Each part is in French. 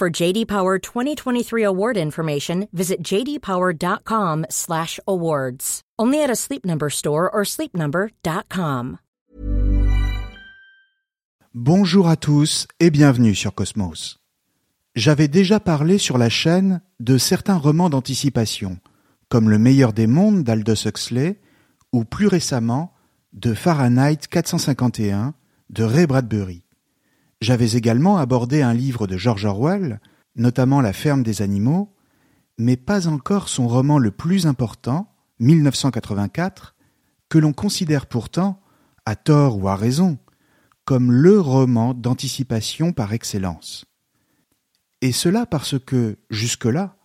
For JD Power 2023 award information, visit jdpower.com/awards. Only at a Sleep Number store or sleepnumber.com. Bonjour à tous et bienvenue sur Cosmos. J'avais déjà parlé sur la chaîne de certains romans d'anticipation, comme Le meilleur des mondes d'Aldous Huxley, ou plus récemment de Fahrenheit 451 de Ray Bradbury. J'avais également abordé un livre de George Orwell, notamment La ferme des animaux, mais pas encore son roman le plus important, 1984, que l'on considère pourtant, à tort ou à raison, comme le roman d'anticipation par excellence. Et cela parce que, jusque-là,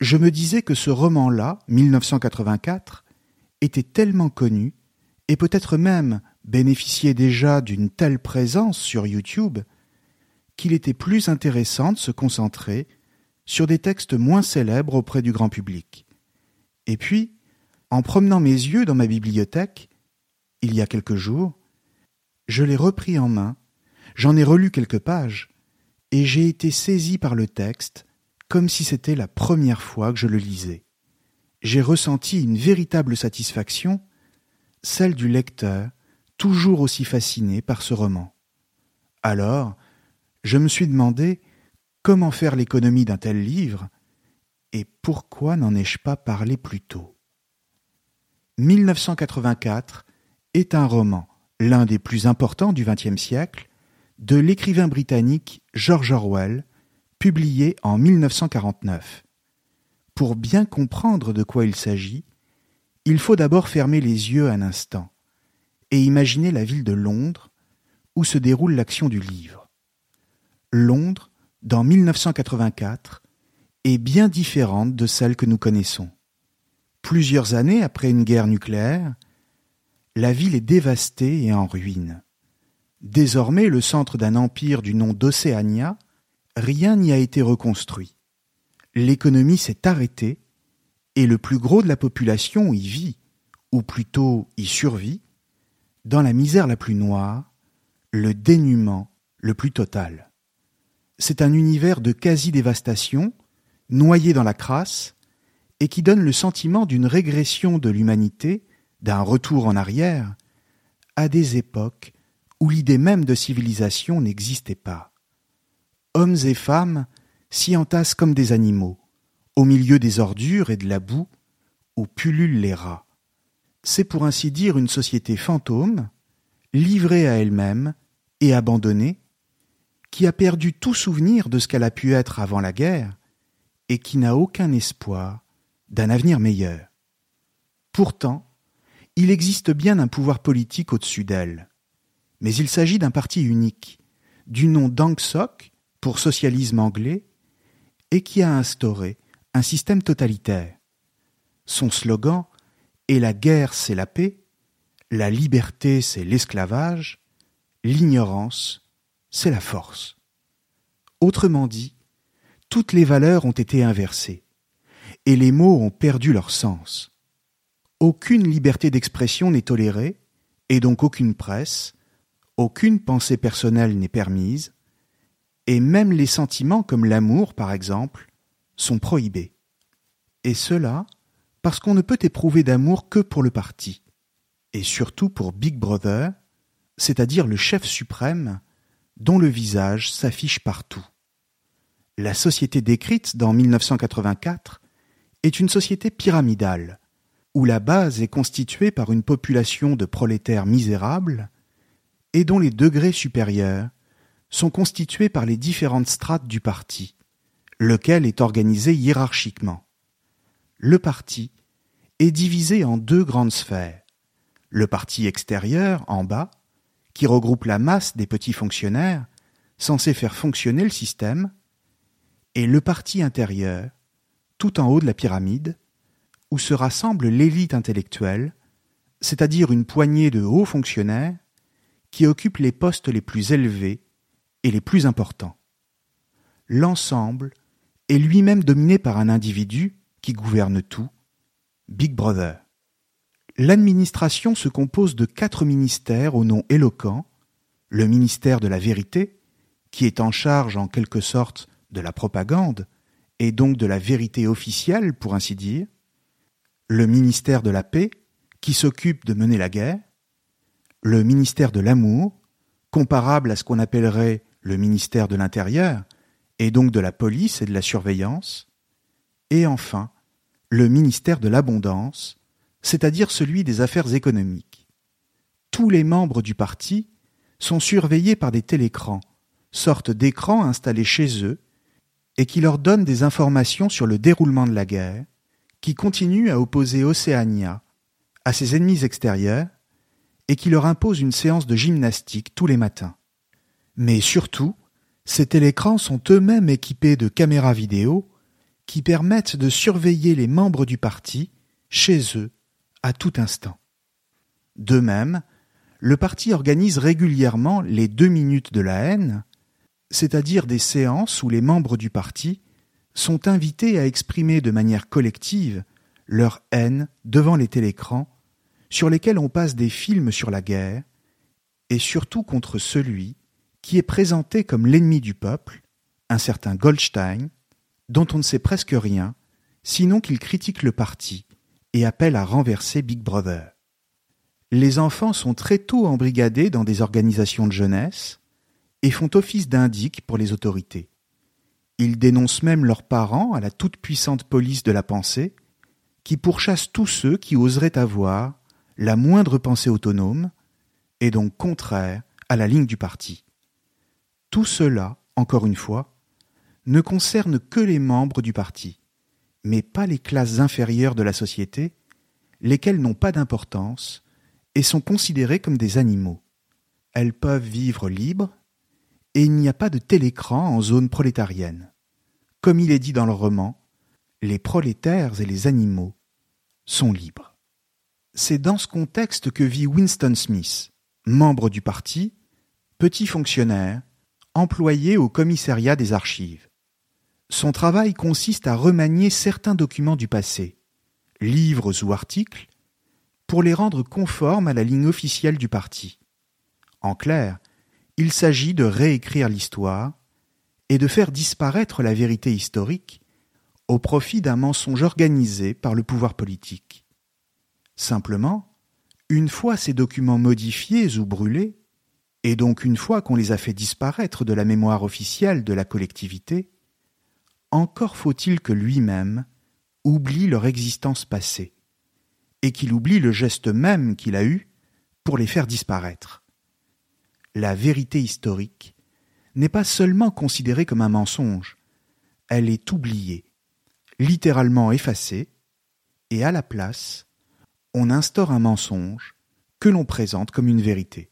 je me disais que ce roman-là, 1984, était tellement connu, et peut-être même bénéficiait déjà d'une telle présence sur YouTube, qu'il était plus intéressant de se concentrer sur des textes moins célèbres auprès du grand public. Et puis, en promenant mes yeux dans ma bibliothèque, il y a quelques jours, je l'ai repris en main, j'en ai relu quelques pages, et j'ai été saisi par le texte comme si c'était la première fois que je le lisais. J'ai ressenti une véritable satisfaction, celle du lecteur, toujours aussi fasciné par ce roman. Alors, je me suis demandé comment faire l'économie d'un tel livre, et pourquoi n'en ai-je pas parlé plus tôt 1984 est un roman, l'un des plus importants du XXe siècle, de l'écrivain britannique George Orwell, publié en 1949. Pour bien comprendre de quoi il s'agit, il faut d'abord fermer les yeux un instant et imaginer la ville de Londres où se déroule l'action du livre. Londres, dans 1984, est bien différente de celle que nous connaissons. Plusieurs années après une guerre nucléaire, la ville est dévastée et en ruine. Désormais le centre d'un empire du nom d'Océania, rien n'y a été reconstruit. L'économie s'est arrêtée et le plus gros de la population y vit, ou plutôt y survit, dans la misère la plus noire, le dénuement le plus total. C'est un univers de quasi-dévastation, noyé dans la crasse, et qui donne le sentiment d'une régression de l'humanité, d'un retour en arrière, à des époques où l'idée même de civilisation n'existait pas. Hommes et femmes s'y entassent comme des animaux, au milieu des ordures et de la boue, où pullulent les rats. C'est pour ainsi dire une société fantôme, livrée à elle-même et abandonnée, qui a perdu tout souvenir de ce qu'elle a pu être avant la guerre, et qui n'a aucun espoir d'un avenir meilleur. Pourtant, il existe bien un pouvoir politique au-dessus d'elle mais il s'agit d'un parti unique, du nom Dang Sok pour socialisme anglais, et qui a instauré un système totalitaire. Son slogan est la guerre c'est la paix, la liberté c'est l'esclavage, l'ignorance c'est la force. Autrement dit, toutes les valeurs ont été inversées, et les mots ont perdu leur sens. Aucune liberté d'expression n'est tolérée, et donc aucune presse, aucune pensée personnelle n'est permise, et même les sentiments comme l'amour, par exemple, sont prohibés. Et cela parce qu'on ne peut éprouver d'amour que pour le parti, et surtout pour Big Brother, c'est-à-dire le chef suprême dont le visage s'affiche partout. La société décrite dans 1984 est une société pyramidale, où la base est constituée par une population de prolétaires misérables et dont les degrés supérieurs sont constitués par les différentes strates du parti, lequel est organisé hiérarchiquement. Le parti est divisé en deux grandes sphères. Le parti extérieur, en bas, qui regroupe la masse des petits fonctionnaires, censés faire fonctionner le système, et le parti intérieur, tout en haut de la pyramide, où se rassemble l'élite intellectuelle, c'est-à-dire une poignée de hauts fonctionnaires qui occupent les postes les plus élevés et les plus importants. L'ensemble est lui-même dominé par un individu qui gouverne tout, Big Brother. L'administration se compose de quatre ministères au nom éloquent, le ministère de la vérité, qui est en charge en quelque sorte de la propagande, et donc de la vérité officielle, pour ainsi dire, le ministère de la paix, qui s'occupe de mener la guerre, le ministère de l'amour, comparable à ce qu'on appellerait le ministère de l'Intérieur, et donc de la police et de la surveillance, et enfin le ministère de l'Abondance, c'est-à-dire celui des affaires économiques. Tous les membres du parti sont surveillés par des télécrans, sortes d'écrans installés chez eux, et qui leur donnent des informations sur le déroulement de la guerre, qui continue à opposer Océania à ses ennemis extérieurs, et qui leur impose une séance de gymnastique tous les matins. Mais surtout, ces télécrans sont eux-mêmes équipés de caméras vidéo qui permettent de surveiller les membres du parti chez eux à tout instant. De même, le parti organise régulièrement les deux minutes de la haine, c'est-à-dire des séances où les membres du parti sont invités à exprimer de manière collective leur haine devant les télécrans sur lesquels on passe des films sur la guerre, et surtout contre celui qui est présenté comme l'ennemi du peuple, un certain Goldstein, dont on ne sait presque rien, sinon qu'il critique le parti et appelle à renverser Big Brother. Les enfants sont très tôt embrigadés dans des organisations de jeunesse et font office d'indic pour les autorités. Ils dénoncent même leurs parents à la toute-puissante police de la pensée, qui pourchasse tous ceux qui oseraient avoir la moindre pensée autonome, et donc contraire à la ligne du parti. Tout cela, encore une fois, ne concerne que les membres du parti, mais pas les classes inférieures de la société, lesquelles n'ont pas d'importance et sont considérées comme des animaux. Elles peuvent vivre libres, et il n'y a pas de télécran en zone prolétarienne. Comme il est dit dans le roman, les prolétaires et les animaux sont libres. C'est dans ce contexte que vit Winston Smith, membre du parti, petit fonctionnaire, employé au commissariat des archives. Son travail consiste à remanier certains documents du passé, livres ou articles, pour les rendre conformes à la ligne officielle du parti. En clair, il s'agit de réécrire l'histoire et de faire disparaître la vérité historique au profit d'un mensonge organisé par le pouvoir politique. Simplement, une fois ces documents modifiés ou brûlés, et donc une fois qu'on les a fait disparaître de la mémoire officielle de la collectivité, encore faut-il que lui-même oublie leur existence passée, et qu'il oublie le geste même qu'il a eu pour les faire disparaître. La vérité historique n'est pas seulement considérée comme un mensonge, elle est oubliée, littéralement effacée, et à la place, on instaure un mensonge que l'on présente comme une vérité.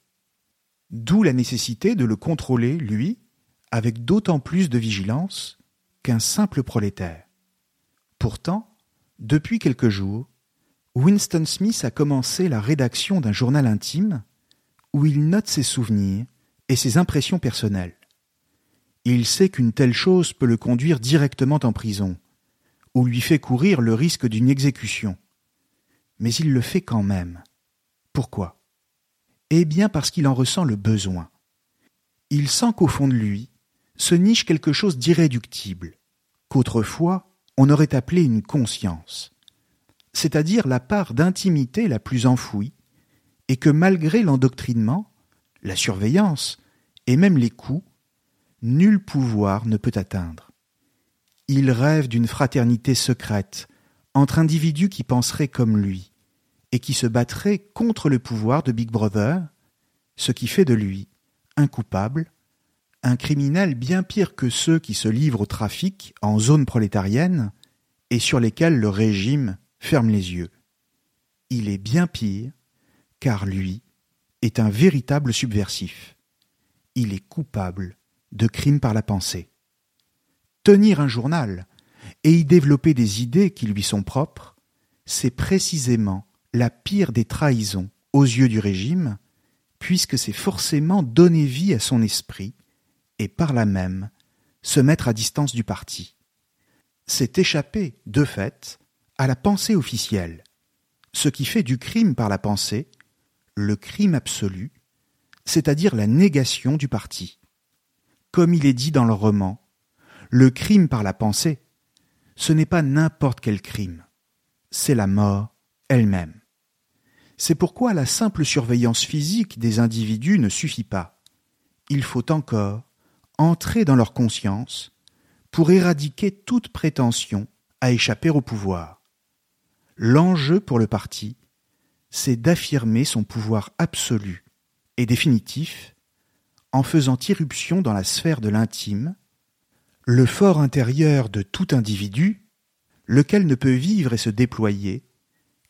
D'où la nécessité de le contrôler, lui, avec d'autant plus de vigilance qu'un simple prolétaire. Pourtant, depuis quelques jours, Winston Smith a commencé la rédaction d'un journal intime où il note ses souvenirs et ses impressions personnelles. Il sait qu'une telle chose peut le conduire directement en prison, ou lui fait courir le risque d'une exécution. Mais il le fait quand même. Pourquoi? Eh bien parce qu'il en ressent le besoin. Il sent qu'au fond de lui, se niche quelque chose d'irréductible, qu'autrefois on aurait appelé une conscience, c'est-à-dire la part d'intimité la plus enfouie, et que malgré l'endoctrinement, la surveillance et même les coups, nul pouvoir ne peut atteindre. Il rêve d'une fraternité secrète entre individus qui penseraient comme lui et qui se battraient contre le pouvoir de Big Brother, ce qui fait de lui un coupable, un criminel bien pire que ceux qui se livrent au trafic en zone prolétarienne et sur lesquels le régime ferme les yeux. Il est bien pire, car lui est un véritable subversif. Il est coupable de crimes par la pensée. Tenir un journal et y développer des idées qui lui sont propres, c'est précisément la pire des trahisons aux yeux du régime, puisque c'est forcément donner vie à son esprit et par là même se mettre à distance du parti. C'est échapper, de fait, à la pensée officielle, ce qui fait du crime par la pensée le crime absolu, c'est-à-dire la négation du parti. Comme il est dit dans le roman, le crime par la pensée, ce n'est pas n'importe quel crime, c'est la mort elle-même. C'est pourquoi la simple surveillance physique des individus ne suffit pas. Il faut encore entrer dans leur conscience pour éradiquer toute prétention à échapper au pouvoir. L'enjeu pour le parti, c'est d'affirmer son pouvoir absolu et définitif en faisant irruption dans la sphère de l'intime, le fort intérieur de tout individu, lequel ne peut vivre et se déployer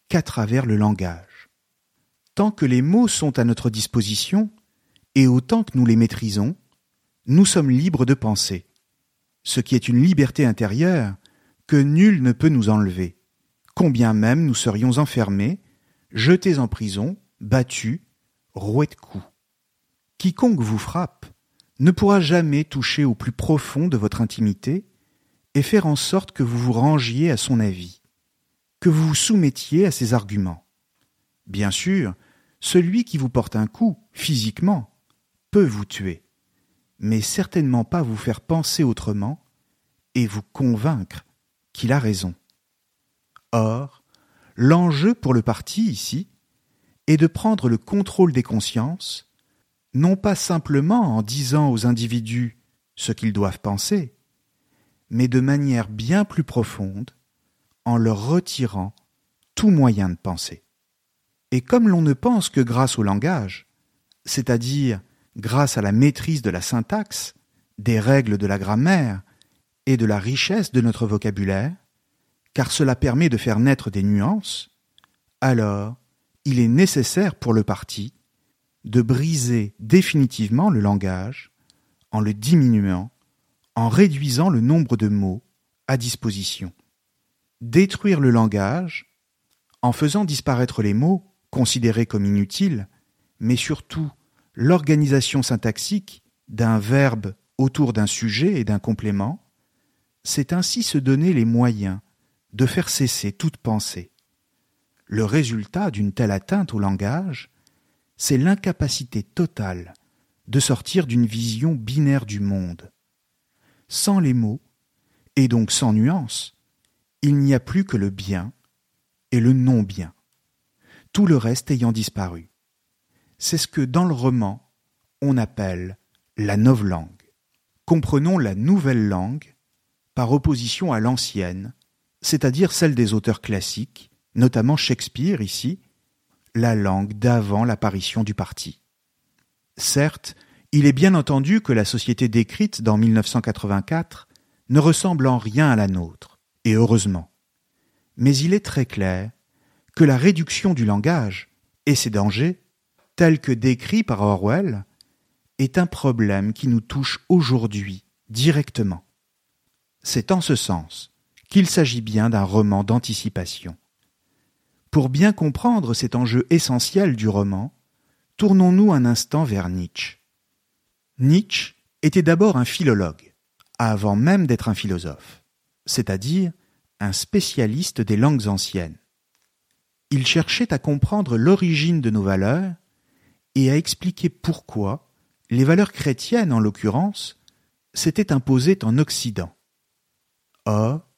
qu'à travers le langage. Tant que les mots sont à notre disposition, et autant que nous les maîtrisons, nous sommes libres de penser, ce qui est une liberté intérieure que nul ne peut nous enlever, combien même nous serions enfermés, jetés en prison, battus, roués de coups. Quiconque vous frappe ne pourra jamais toucher au plus profond de votre intimité et faire en sorte que vous vous rangiez à son avis, que vous vous soumettiez à ses arguments. Bien sûr, celui qui vous porte un coup, physiquement, peut vous tuer, mais certainement pas vous faire penser autrement et vous convaincre qu'il a raison. Or, l'enjeu pour le parti ici est de prendre le contrôle des consciences, non pas simplement en disant aux individus ce qu'ils doivent penser, mais de manière bien plus profonde, en leur retirant tout moyen de penser. Et comme l'on ne pense que grâce au langage, c'est-à-dire grâce à la maîtrise de la syntaxe, des règles de la grammaire et de la richesse de notre vocabulaire, car cela permet de faire naître des nuances, alors il est nécessaire pour le parti de briser définitivement le langage en le diminuant, en réduisant le nombre de mots à disposition. Détruire le langage en faisant disparaître les mots considérés comme inutiles, mais surtout l'organisation syntaxique d'un verbe autour d'un sujet et d'un complément, c'est ainsi se donner les moyens de faire cesser toute pensée. Le résultat d'une telle atteinte au langage, c'est l'incapacité totale de sortir d'une vision binaire du monde. Sans les mots, et donc sans nuance, il n'y a plus que le bien et le non-bien, tout le reste ayant disparu c'est ce que dans le roman on appelle la langue. Comprenons la nouvelle langue par opposition à l'ancienne, c'est-à-dire celle des auteurs classiques, notamment Shakespeare ici, la langue d'avant l'apparition du parti. Certes, il est bien entendu que la société décrite dans 1984 ne ressemble en rien à la nôtre, et heureusement. Mais il est très clair que la réduction du langage et ses dangers tel que décrit par Orwell, est un problème qui nous touche aujourd'hui directement. C'est en ce sens qu'il s'agit bien d'un roman d'anticipation. Pour bien comprendre cet enjeu essentiel du roman, tournons-nous un instant vers Nietzsche. Nietzsche était d'abord un philologue, avant même d'être un philosophe, c'est-à-dire un spécialiste des langues anciennes. Il cherchait à comprendre l'origine de nos valeurs et à expliquer pourquoi les valeurs chrétiennes, en l'occurrence, s'étaient imposées en Occident. Or,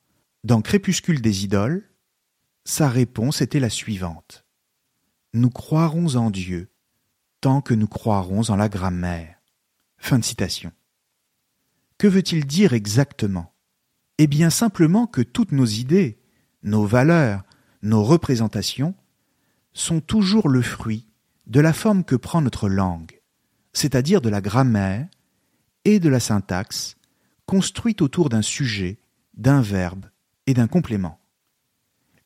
dans Crépuscule des idoles, sa réponse était la suivante. Nous croirons en Dieu tant que nous croirons en la grammaire. Que veut-il dire exactement? Eh bien simplement que toutes nos idées, nos valeurs, nos représentations sont toujours le fruit de la forme que prend notre langue, c'est-à-dire de la grammaire et de la syntaxe construite autour d'un sujet, d'un verbe et d'un complément.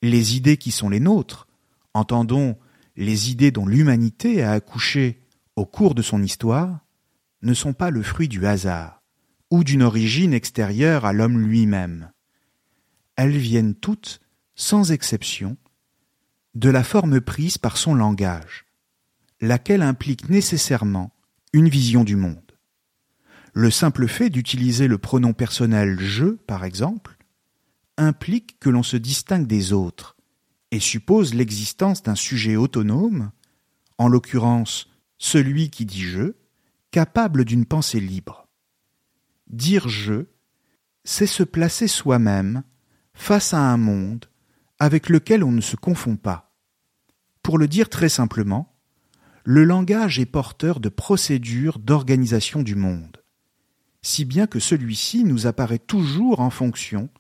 Les idées qui sont les nôtres, entendons les idées dont l'humanité a accouché au cours de son histoire, ne sont pas le fruit du hasard ou d'une origine extérieure à l'homme lui-même. Elles viennent toutes, sans exception, de la forme prise par son langage, laquelle implique nécessairement une vision du monde. Le simple fait d'utiliser le pronom personnel je, par exemple, implique que l'on se distingue des autres et suppose l'existence d'un sujet autonome, en l'occurrence celui qui dit je, capable d'une pensée libre. Dire je, c'est se placer soi-même face à un monde avec lequel on ne se confond pas. Pour le dire très simplement, le langage est porteur de procédures d'organisation du monde, si bien que celui-ci nous apparaît toujours en fonction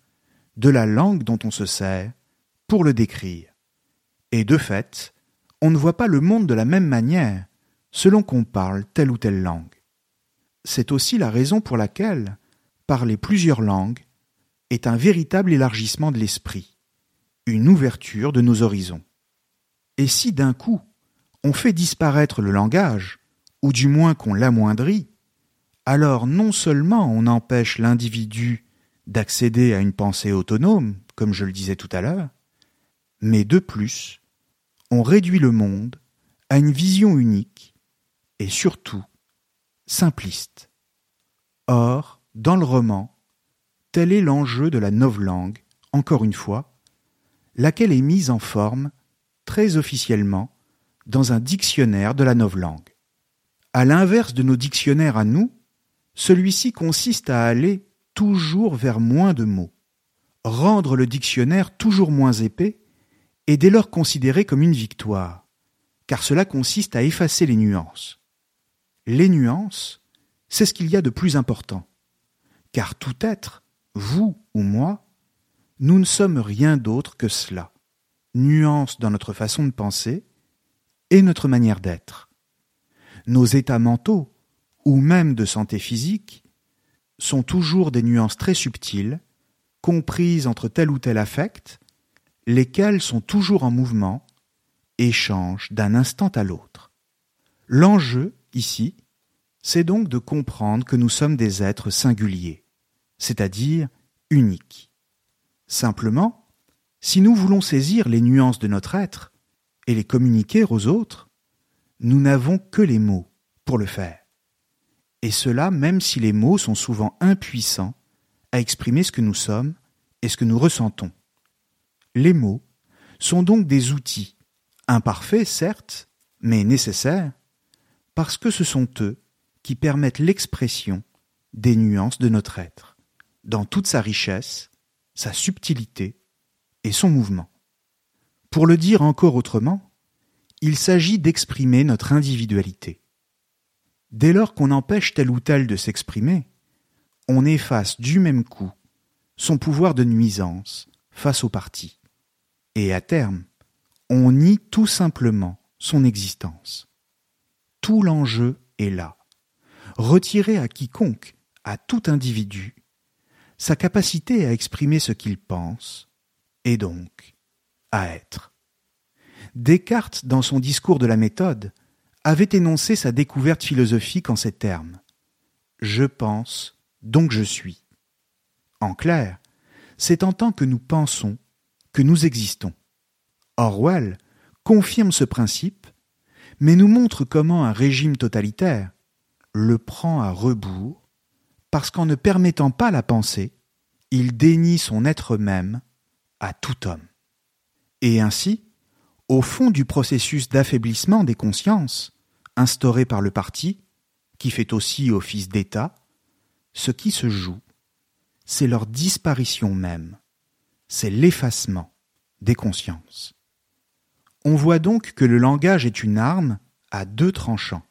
de la langue dont on se sert pour le décrire. Et de fait, on ne voit pas le monde de la même manière selon qu'on parle telle ou telle langue. C'est aussi la raison pour laquelle parler plusieurs langues est un véritable élargissement de l'esprit, une ouverture de nos horizons. Et si d'un coup on fait disparaître le langage, ou du moins qu'on l'amoindrit, alors non seulement on empêche l'individu d'accéder à une pensée autonome, comme je le disais tout à l'heure, mais de plus, on réduit le monde à une vision unique et surtout simpliste. Or, dans le roman, tel est l'enjeu de la novlangue, encore une fois, laquelle est mise en forme, très officiellement, dans un dictionnaire de la novlangue. À l'inverse de nos dictionnaires à nous, celui-ci consiste à aller toujours vers moins de mots, rendre le dictionnaire toujours moins épais et dès lors considéré comme une victoire, car cela consiste à effacer les nuances. Les nuances, c'est ce qu'il y a de plus important, car tout être, vous ou moi, nous ne sommes rien d'autre que cela, nuances dans notre façon de penser et notre manière d'être. Nos états mentaux, ou même de santé physique, sont toujours des nuances très subtiles, comprises entre tel ou tel affect, lesquelles sont toujours en mouvement et changent d'un instant à l'autre. L'enjeu, ici, c'est donc de comprendre que nous sommes des êtres singuliers, c'est-à-dire uniques. Simplement, si nous voulons saisir les nuances de notre être et les communiquer aux autres, nous n'avons que les mots pour le faire. Et cela même si les mots sont souvent impuissants à exprimer ce que nous sommes et ce que nous ressentons. Les mots sont donc des outils, imparfaits certes, mais nécessaires, parce que ce sont eux qui permettent l'expression des nuances de notre être, dans toute sa richesse, sa subtilité et son mouvement. Pour le dire encore autrement, il s'agit d'exprimer notre individualité. Dès lors qu'on empêche tel ou tel de s'exprimer, on efface du même coup son pouvoir de nuisance face au parti. Et à terme, on nie tout simplement son existence. Tout l'enjeu est là. Retirer à quiconque, à tout individu, sa capacité à exprimer ce qu'il pense, et donc être. Descartes, dans son discours de la méthode, avait énoncé sa découverte philosophique en ces termes. Je pense, donc je suis. En clair, c'est en tant que nous pensons que nous existons. Orwell confirme ce principe, mais nous montre comment un régime totalitaire le prend à rebours, parce qu'en ne permettant pas la pensée, il dénie son être même à tout homme. Et ainsi, au fond du processus d'affaiblissement des consciences, instauré par le parti, qui fait aussi office d'État, ce qui se joue, c'est leur disparition même, c'est l'effacement des consciences. On voit donc que le langage est une arme à deux tranchants,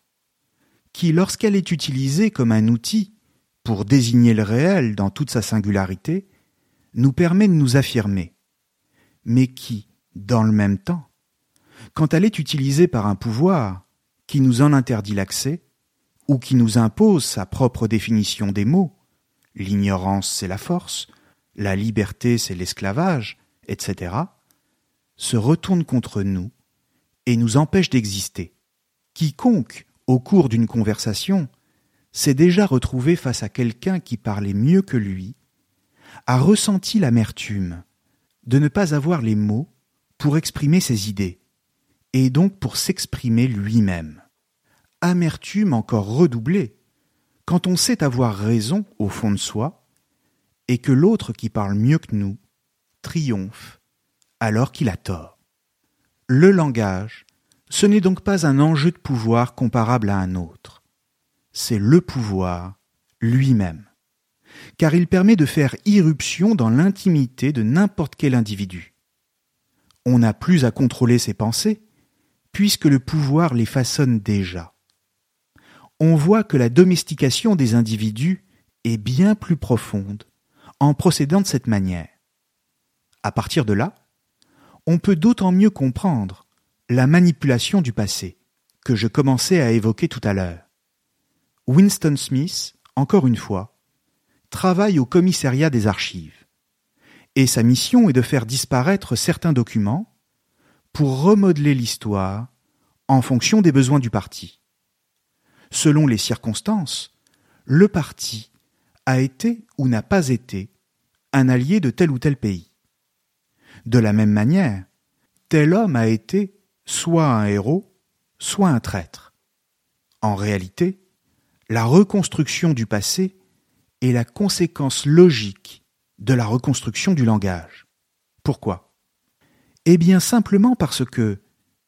qui, lorsqu'elle est utilisée comme un outil pour désigner le réel dans toute sa singularité, nous permet de nous affirmer, mais qui, dans le même temps, quand elle est utilisée par un pouvoir qui nous en interdit l'accès, ou qui nous impose sa propre définition des mots, l'ignorance c'est la force, la liberté c'est l'esclavage, etc., se retourne contre nous et nous empêche d'exister. Quiconque, au cours d'une conversation, s'est déjà retrouvé face à quelqu'un qui parlait mieux que lui, a ressenti l'amertume de ne pas avoir les mots pour exprimer ses idées, et donc pour s'exprimer lui-même. Amertume encore redoublée, quand on sait avoir raison au fond de soi, et que l'autre qui parle mieux que nous triomphe alors qu'il a tort. Le langage, ce n'est donc pas un enjeu de pouvoir comparable à un autre, c'est le pouvoir lui-même, car il permet de faire irruption dans l'intimité de n'importe quel individu. On n'a plus à contrôler ses pensées, puisque le pouvoir les façonne déjà. On voit que la domestication des individus est bien plus profonde en procédant de cette manière. À partir de là, on peut d'autant mieux comprendre la manipulation du passé que je commençais à évoquer tout à l'heure. Winston Smith, encore une fois, travaille au commissariat des archives, et sa mission est de faire disparaître certains documents pour remodeler l'histoire en fonction des besoins du parti. Selon les circonstances, le parti a été ou n'a pas été un allié de tel ou tel pays. De la même manière, tel homme a été soit un héros, soit un traître. En réalité, la reconstruction du passé est la conséquence logique de la reconstruction du langage. Pourquoi? Eh bien simplement parce que,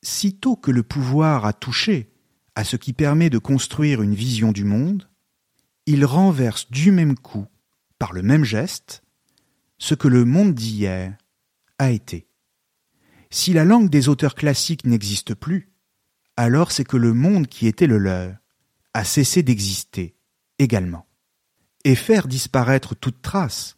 sitôt que le pouvoir a touché à ce qui permet de construire une vision du monde, il renverse du même coup, par le même geste, ce que le monde d'hier a été. Si la langue des auteurs classiques n'existe plus, alors c'est que le monde qui était le leur a cessé d'exister également. Et faire disparaître toute trace,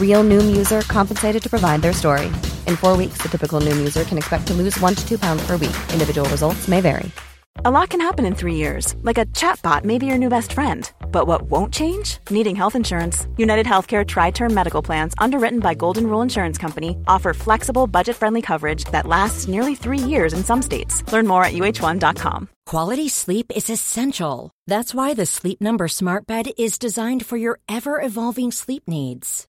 Real Noom user compensated to provide their story. In four weeks, the typical Noom user can expect to lose one to two pounds per week. Individual results may vary. A lot can happen in three years, like a chatbot may be your new best friend. But what won't change? Needing health insurance. United Healthcare Tri Term Medical Plans, underwritten by Golden Rule Insurance Company, offer flexible, budget friendly coverage that lasts nearly three years in some states. Learn more at uh1.com. Quality sleep is essential. That's why the Sleep Number Smart Bed is designed for your ever evolving sleep needs.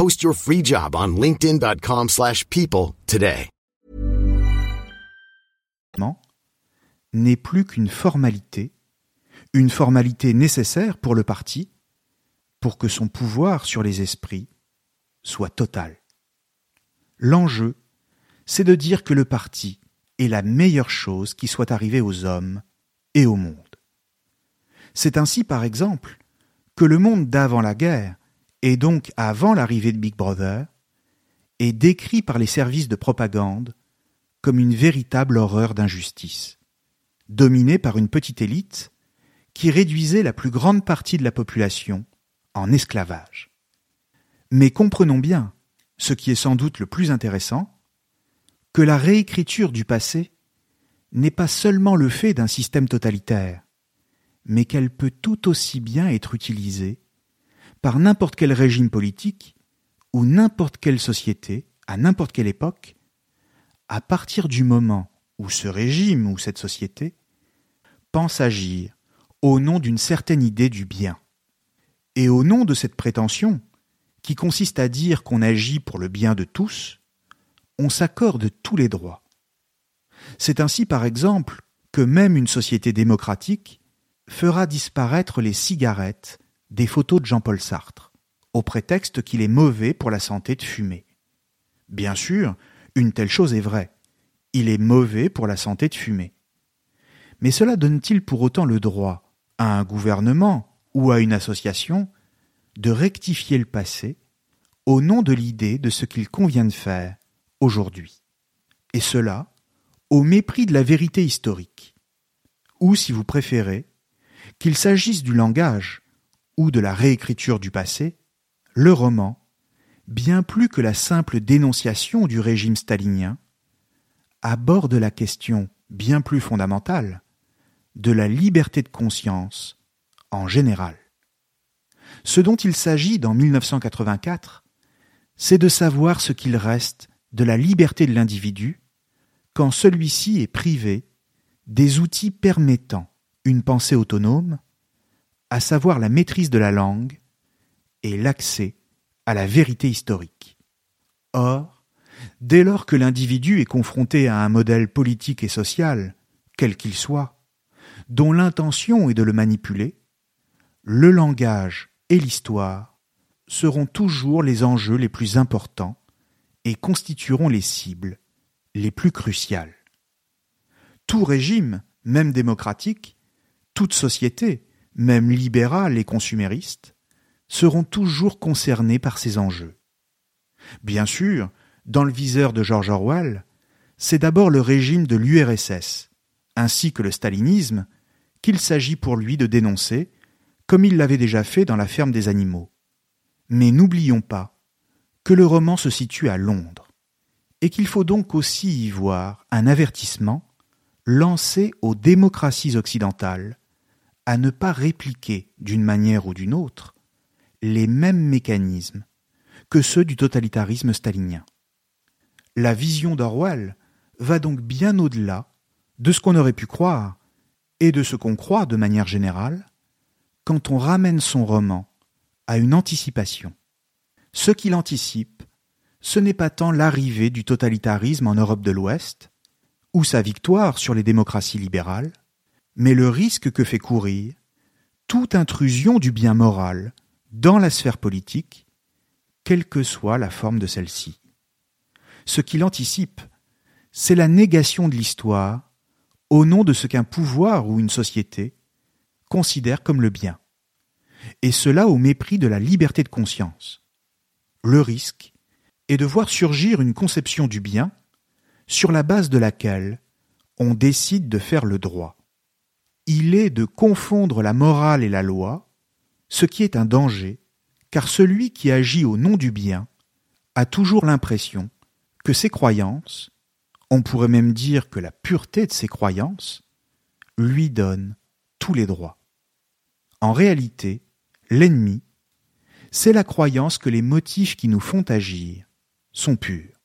Post your free job on linkedin.com/people slash people today. n'est plus qu'une formalité, une formalité nécessaire pour le parti, pour que son pouvoir sur les esprits soit total. L'enjeu, c'est de dire que le parti est la meilleure chose qui soit arrivée aux hommes et au monde. C'est ainsi, par exemple, que le monde d'avant la guerre, et donc avant l'arrivée de Big Brother, est décrit par les services de propagande comme une véritable horreur d'injustice, dominée par une petite élite qui réduisait la plus grande partie de la population en esclavage. Mais comprenons bien, ce qui est sans doute le plus intéressant, que la réécriture du passé n'est pas seulement le fait d'un système totalitaire, mais qu'elle peut tout aussi bien être utilisée par n'importe quel régime politique ou n'importe quelle société, à n'importe quelle époque, à partir du moment où ce régime ou cette société pense agir au nom d'une certaine idée du bien. Et au nom de cette prétention, qui consiste à dire qu'on agit pour le bien de tous, on s'accorde tous les droits. C'est ainsi, par exemple, que même une société démocratique fera disparaître les cigarettes des photos de Jean-Paul Sartre, au prétexte qu'il est mauvais pour la santé de fumer. Bien sûr, une telle chose est vraie. Il est mauvais pour la santé de fumer. Mais cela donne-t-il pour autant le droit à un gouvernement ou à une association de rectifier le passé au nom de l'idée de ce qu'il convient de faire aujourd'hui? Et cela au mépris de la vérité historique. Ou, si vous préférez, qu'il s'agisse du langage ou de la réécriture du passé, le roman, bien plus que la simple dénonciation du régime stalinien, aborde la question bien plus fondamentale de la liberté de conscience en général. Ce dont il s'agit dans 1984, c'est de savoir ce qu'il reste de la liberté de l'individu quand celui-ci est privé des outils permettant une pensée autonome, à savoir la maîtrise de la langue et l'accès à la vérité historique. Or, dès lors que l'individu est confronté à un modèle politique et social, quel qu'il soit, dont l'intention est de le manipuler, le langage et l'histoire seront toujours les enjeux les plus importants et constitueront les cibles les plus cruciales. Tout régime, même démocratique, toute société, même libérale et consumériste, seront toujours concernés par ces enjeux. Bien sûr, dans le viseur de George Orwell, c'est d'abord le régime de l'URSS, ainsi que le stalinisme, qu'il s'agit pour lui de dénoncer comme il l'avait déjà fait dans La ferme des animaux. Mais n'oublions pas que le roman se situe à Londres, et qu'il faut donc aussi y voir un avertissement lancé aux démocraties occidentales à ne pas répliquer d'une manière ou d'une autre les mêmes mécanismes que ceux du totalitarisme stalinien. La vision d'Orwell va donc bien au-delà de ce qu'on aurait pu croire et de ce qu'on croit de manière générale quand on ramène son roman à une anticipation. Ce qu'il anticipe, ce n'est pas tant l'arrivée du totalitarisme en Europe de l'Ouest, ou sa victoire sur les démocraties libérales, mais le risque que fait courir toute intrusion du bien moral dans la sphère politique, quelle que soit la forme de celle-ci. Ce qu'il anticipe, c'est la négation de l'histoire au nom de ce qu'un pouvoir ou une société considère comme le bien, et cela au mépris de la liberté de conscience. Le risque est de voir surgir une conception du bien sur la base de laquelle on décide de faire le droit. Il est de confondre la morale et la loi, ce qui est un danger, car celui qui agit au nom du bien a toujours l'impression que ses croyances, on pourrait même dire que la pureté de ses croyances, lui donne tous les droits. En réalité, l'ennemi, c'est la croyance que les motifs qui nous font agir sont purs.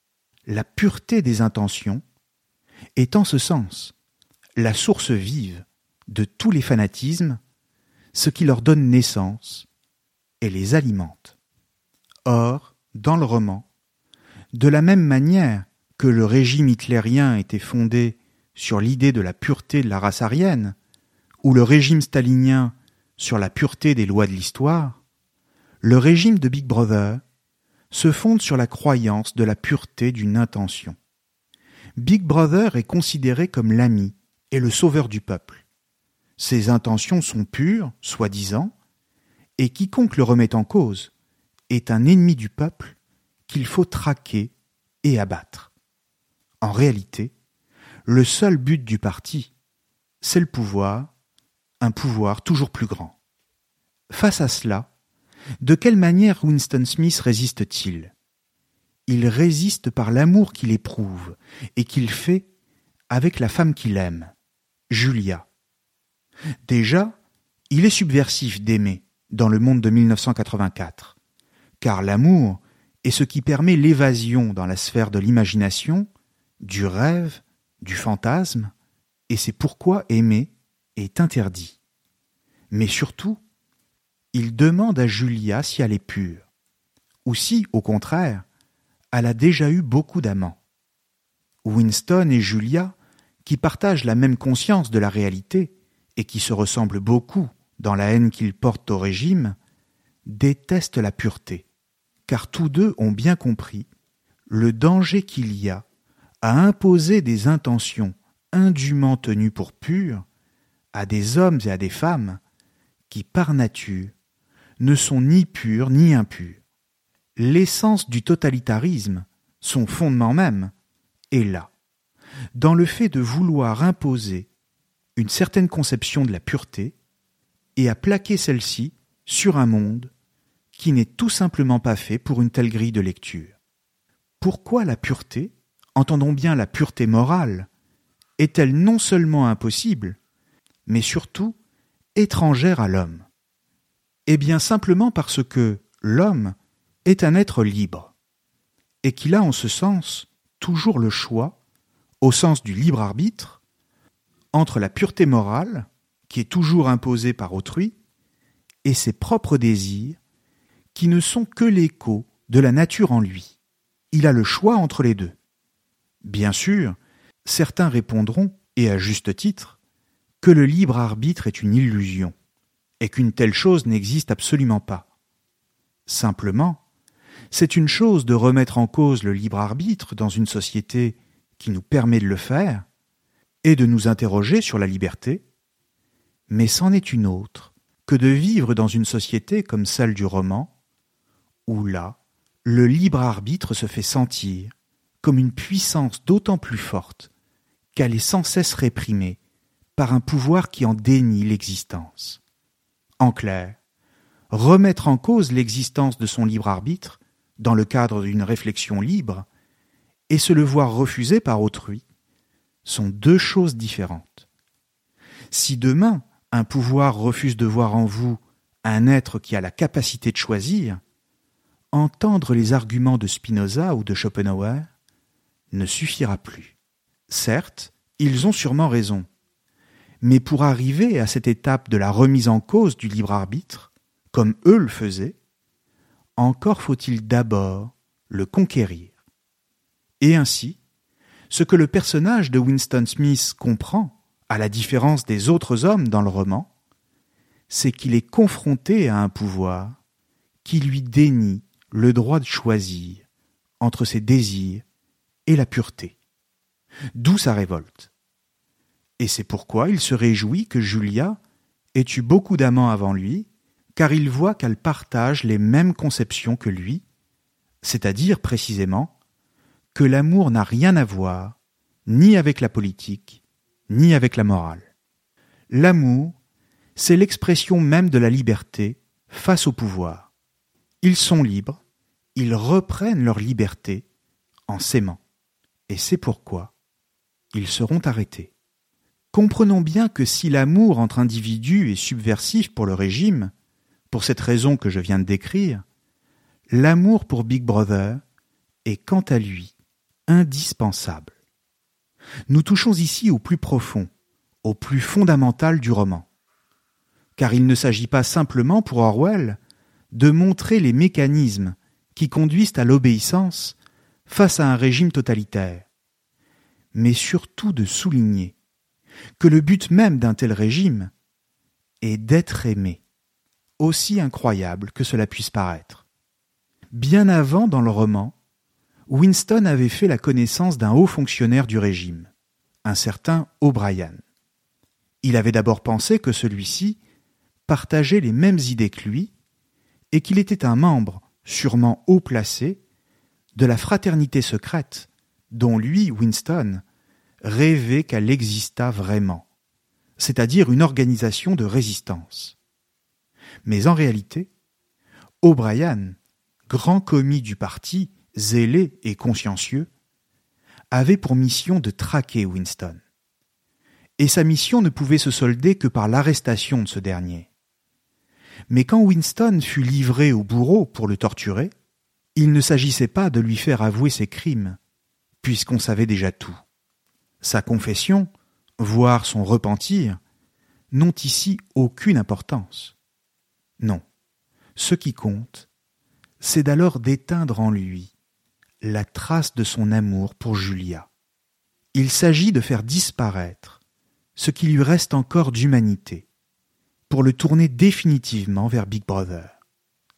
La pureté des intentions est en ce sens la source vive de tous les fanatismes, ce qui leur donne naissance et les alimente. Or, dans le roman, de la même manière que le régime hitlérien était fondé sur l'idée de la pureté de la race aryenne, ou le régime stalinien sur la pureté des lois de l'histoire, le régime de Big Brother se fonde sur la croyance de la pureté d'une intention. Big Brother est considéré comme l'ami et le sauveur du peuple. Ses intentions sont pures, soi-disant, et quiconque le remet en cause est un ennemi du peuple qu'il faut traquer et abattre. En réalité, le seul but du parti, c'est le pouvoir, un pouvoir toujours plus grand. Face à cela, de quelle manière Winston Smith résiste-t-il? Il résiste par l'amour qu'il éprouve et qu'il fait avec la femme qu'il aime, Julia. Déjà, il est subversif d'aimer dans le monde de 1984, car l'amour est ce qui permet l'évasion dans la sphère de l'imagination, du rêve, du fantasme, et c'est pourquoi aimer est interdit. Mais surtout, il demande à Julia si elle est pure, ou si, au contraire, elle a déjà eu beaucoup d'amants. Winston et Julia, qui partagent la même conscience de la réalité et qui se ressemblent beaucoup dans la haine qu'ils portent au régime, détestent la pureté, car tous deux ont bien compris le danger qu'il y a à imposer des intentions indûment tenues pour pures à des hommes et à des femmes qui, par nature, ne sont ni purs ni impurs. L'essence du totalitarisme, son fondement même, est là, dans le fait de vouloir imposer une certaine conception de la pureté et à plaquer celle-ci sur un monde qui n'est tout simplement pas fait pour une telle grille de lecture. Pourquoi la pureté, entendons bien la pureté morale, est-elle non seulement impossible, mais surtout étrangère à l'homme? Eh bien simplement parce que l'homme est un être libre, et qu'il a en ce sens toujours le choix, au sens du libre arbitre, entre la pureté morale, qui est toujours imposée par autrui, et ses propres désirs, qui ne sont que l'écho de la nature en lui. Il a le choix entre les deux. Bien sûr, certains répondront, et à juste titre, que le libre arbitre est une illusion, et qu'une telle chose n'existe absolument pas. Simplement, c'est une chose de remettre en cause le libre arbitre dans une société qui nous permet de le faire, et de nous interroger sur la liberté, mais c'en est une autre que de vivre dans une société comme celle du roman, où là, le libre arbitre se fait sentir comme une puissance d'autant plus forte qu'elle est sans cesse réprimée par un pouvoir qui en dénie l'existence. En clair, remettre en cause l'existence de son libre arbitre, dans le cadre d'une réflexion libre, et se le voir refuser par autrui, sont deux choses différentes. Si demain un pouvoir refuse de voir en vous un être qui a la capacité de choisir, entendre les arguments de Spinoza ou de Schopenhauer ne suffira plus. Certes, ils ont sûrement raison, mais pour arriver à cette étape de la remise en cause du libre arbitre, comme eux le faisaient, encore faut-il d'abord le conquérir. Et ainsi, ce que le personnage de Winston Smith comprend, à la différence des autres hommes dans le roman, c'est qu'il est confronté à un pouvoir qui lui dénie le droit de choisir entre ses désirs et la pureté. D'où sa révolte. Et c'est pourquoi il se réjouit que Julia ait eu beaucoup d'amants avant lui, car il voit qu'elle partage les mêmes conceptions que lui, c'est-à-dire précisément que l'amour n'a rien à voir ni avec la politique, ni avec la morale. L'amour, c'est l'expression même de la liberté face au pouvoir. Ils sont libres, ils reprennent leur liberté en s'aimant. Et c'est pourquoi ils seront arrêtés. Comprenons bien que si l'amour entre individus est subversif pour le régime, pour cette raison que je viens de décrire, l'amour pour Big Brother est quant à lui indispensable. Nous touchons ici au plus profond, au plus fondamental du roman. Car il ne s'agit pas simplement pour Orwell de montrer les mécanismes qui conduisent à l'obéissance face à un régime totalitaire, mais surtout de souligner que le but même d'un tel régime est d'être aimé, aussi incroyable que cela puisse paraître. Bien avant dans le roman, Winston avait fait la connaissance d'un haut fonctionnaire du régime, un certain O'Brien. Il avait d'abord pensé que celui-ci partageait les mêmes idées que lui, et qu'il était un membre, sûrement haut placé, de la fraternité secrète dont lui, Winston, rêvait qu'elle existât vraiment, c'est-à-dire une organisation de résistance. Mais en réalité, O'Brien, grand commis du parti, zélé et consciencieux, avait pour mission de traquer Winston. Et sa mission ne pouvait se solder que par l'arrestation de ce dernier. Mais quand Winston fut livré au bourreau pour le torturer, il ne s'agissait pas de lui faire avouer ses crimes, puisqu'on savait déjà tout. Sa confession, voire son repentir, n'ont ici aucune importance. Non, ce qui compte, c'est d'alors d'éteindre en lui la trace de son amour pour Julia. Il s'agit de faire disparaître ce qui lui reste encore d'humanité, pour le tourner définitivement vers Big Brother.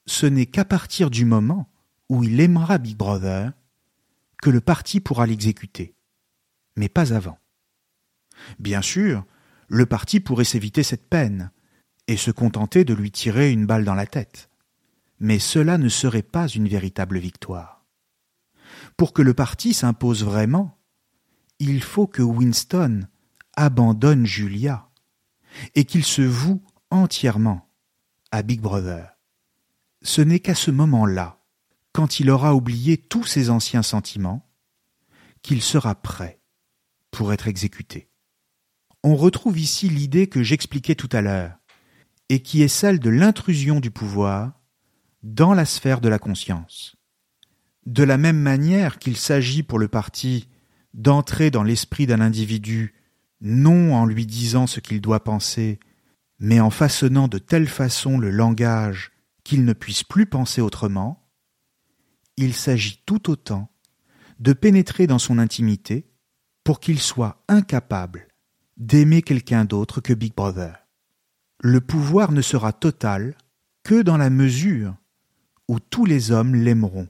Ce n'est qu'à partir du moment où il aimera Big Brother que le parti pourra l'exécuter, mais pas avant. Bien sûr, le parti pourrait s'éviter cette peine et se contenter de lui tirer une balle dans la tête, mais cela ne serait pas une véritable victoire. Pour que le parti s'impose vraiment, il faut que Winston abandonne Julia et qu'il se voue entièrement à Big Brother. Ce n'est qu'à ce moment-là quand il aura oublié tous ses anciens sentiments, qu'il sera prêt pour être exécuté. On retrouve ici l'idée que j'expliquais tout à l'heure, et qui est celle de l'intrusion du pouvoir dans la sphère de la conscience. De la même manière qu'il s'agit pour le parti d'entrer dans l'esprit d'un individu non en lui disant ce qu'il doit penser, mais en façonnant de telle façon le langage qu'il ne puisse plus penser autrement, il s'agit tout autant de pénétrer dans son intimité pour qu'il soit incapable d'aimer quelqu'un d'autre que Big Brother. Le pouvoir ne sera total que dans la mesure où tous les hommes l'aimeront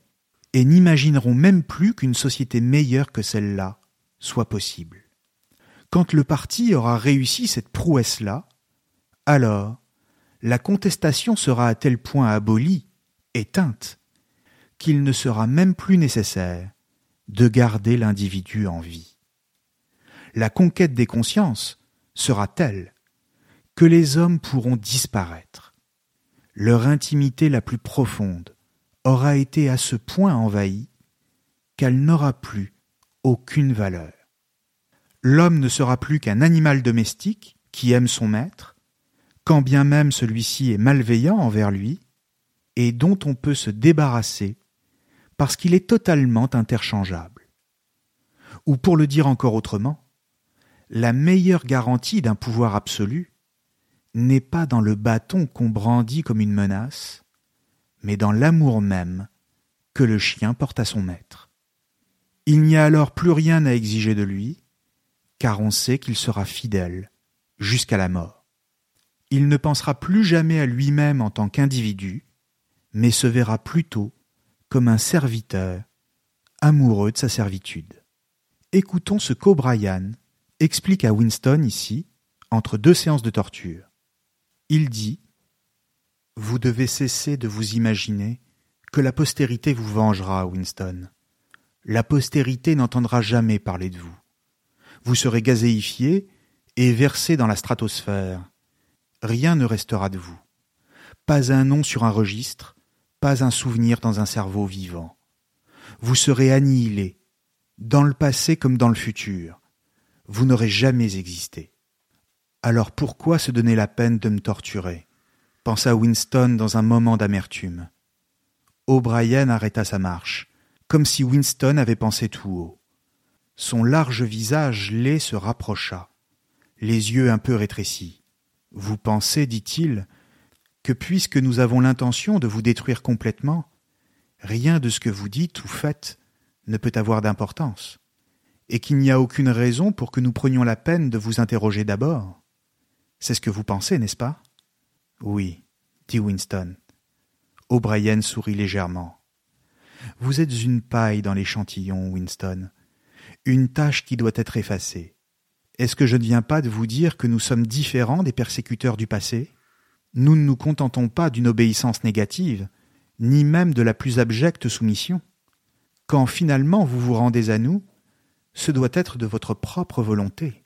et n'imagineront même plus qu'une société meilleure que celle-là soit possible. Quand le parti aura réussi cette prouesse-là, alors la contestation sera à tel point abolie, éteinte, qu'il ne sera même plus nécessaire de garder l'individu en vie. La conquête des consciences sera telle que les hommes pourront disparaître. Leur intimité la plus profonde aura été à ce point envahie qu'elle n'aura plus aucune valeur. L'homme ne sera plus qu'un animal domestique qui aime son maître, quand bien même celui-ci est malveillant envers lui, et dont on peut se débarrasser parce qu'il est totalement interchangeable. Ou pour le dire encore autrement, la meilleure garantie d'un pouvoir absolu n'est pas dans le bâton qu'on brandit comme une menace, mais dans l'amour même que le chien porte à son maître. Il n'y a alors plus rien à exiger de lui, car on sait qu'il sera fidèle jusqu'à la mort. Il ne pensera plus jamais à lui-même en tant qu'individu, mais se verra plutôt comme un serviteur, amoureux de sa servitude. Écoutons ce qu'O'Brien explique à Winston ici, entre deux séances de torture. Il dit Vous devez cesser de vous imaginer que la postérité vous vengera, Winston. La postérité n'entendra jamais parler de vous. Vous serez gazéifié et versé dans la stratosphère. Rien ne restera de vous. Pas un nom sur un registre, pas un souvenir dans un cerveau vivant. Vous serez annihilé, dans le passé comme dans le futur. Vous n'aurez jamais existé. Alors pourquoi se donner la peine de me torturer? Pensa Winston dans un moment d'amertume. O'Brien arrêta sa marche, comme si Winston avait pensé tout haut. Son large visage laid se rapprocha, les yeux un peu rétrécis. Vous pensez, dit-il, que puisque nous avons l'intention de vous détruire complètement, rien de ce que vous dites ou faites ne peut avoir d'importance, et qu'il n'y a aucune raison pour que nous prenions la peine de vous interroger d'abord. C'est ce que vous pensez, n'est-ce pas? Oui, dit Winston. O'Brien sourit légèrement. Vous êtes une paille dans l'échantillon, Winston, une tâche qui doit être effacée. Est-ce que je ne viens pas de vous dire que nous sommes différents des persécuteurs du passé? Nous ne nous contentons pas d'une obéissance négative, ni même de la plus abjecte soumission. quand finalement vous vous rendez à nous, ce doit être de votre propre volonté.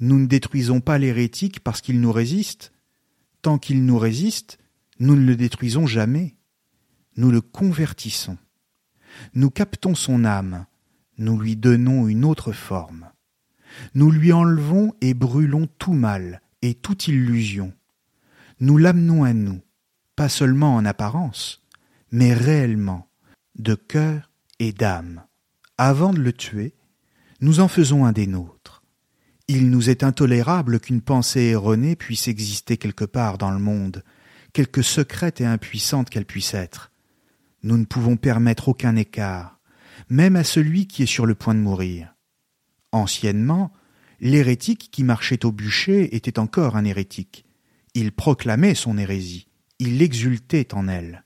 Nous ne détruisons pas l'hérétique parce qu'il nous résiste. Qu'il nous résiste, nous ne le détruisons jamais. Nous le convertissons. Nous captons son âme, nous lui donnons une autre forme. Nous lui enlevons et brûlons tout mal et toute illusion. Nous l'amenons à nous, pas seulement en apparence, mais réellement, de cœur et d'âme. Avant de le tuer, nous en faisons un des nôtres. Il nous est intolérable qu'une pensée erronée puisse exister quelque part dans le monde, quelque secrète et impuissante qu'elle puisse être. Nous ne pouvons permettre aucun écart, même à celui qui est sur le point de mourir. Anciennement, l'hérétique qui marchait au bûcher était encore un hérétique. Il proclamait son hérésie, il exultait en elle.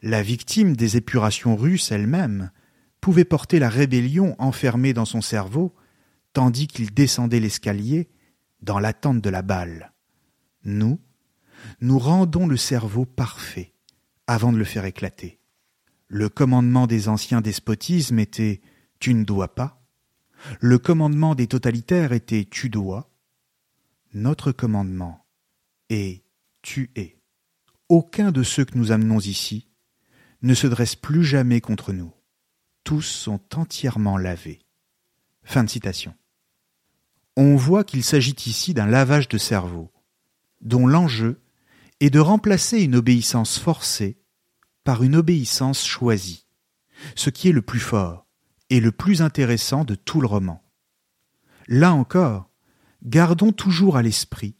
La victime des épurations russes elle-même pouvait porter la rébellion enfermée dans son cerveau, tandis qu'il descendait l'escalier dans l'attente de la balle. Nous, nous rendons le cerveau parfait avant de le faire éclater. Le commandement des anciens despotismes était Tu ne dois pas. Le commandement des totalitaires était Tu dois. Notre commandement est Tu es. Aucun de ceux que nous amenons ici ne se dresse plus jamais contre nous. Tous sont entièrement lavés. Fin de citation. On voit qu'il s'agit ici d'un lavage de cerveau, dont l'enjeu est de remplacer une obéissance forcée par une obéissance choisie, ce qui est le plus fort et le plus intéressant de tout le roman. Là encore, gardons toujours à l'esprit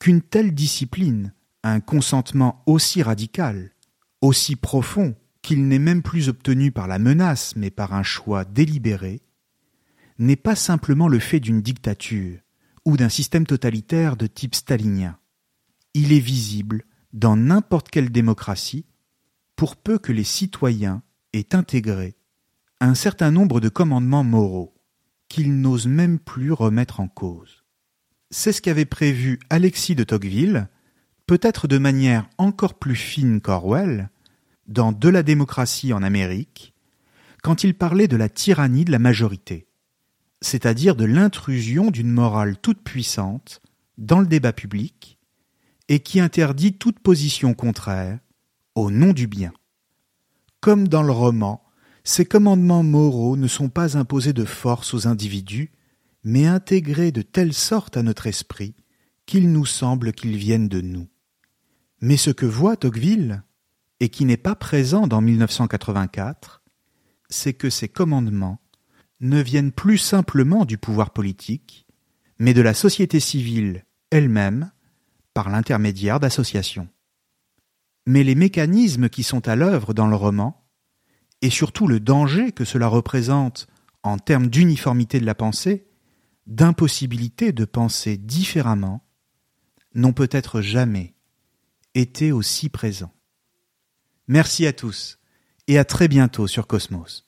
qu'une telle discipline, un consentement aussi radical, aussi profond qu'il n'est même plus obtenu par la menace mais par un choix délibéré, n'est pas simplement le fait d'une dictature ou d'un système totalitaire de type stalinien. Il est visible dans n'importe quelle démocratie pour peu que les citoyens aient intégré un certain nombre de commandements moraux qu'ils n'osent même plus remettre en cause. C'est ce qu'avait prévu Alexis de Tocqueville, peut-être de manière encore plus fine qu'Orwell, dans De la démocratie en Amérique, quand il parlait de la tyrannie de la majorité, c'est-à-dire de l'intrusion d'une morale toute puissante dans le débat public et qui interdit toute position contraire au nom du bien. Comme dans le roman, ces commandements moraux ne sont pas imposés de force aux individus, mais intégrés de telle sorte à notre esprit qu'il nous semble qu'ils viennent de nous. Mais ce que voit Tocqueville, et qui n'est pas présent dans 1984, c'est que ces commandements ne viennent plus simplement du pouvoir politique, mais de la société civile elle-même par l'intermédiaire d'associations mais les mécanismes qui sont à l'œuvre dans le roman, et surtout le danger que cela représente en termes d'uniformité de la pensée, d'impossibilité de penser différemment, n'ont peut-être jamais été aussi présents. Merci à tous et à très bientôt sur Cosmos.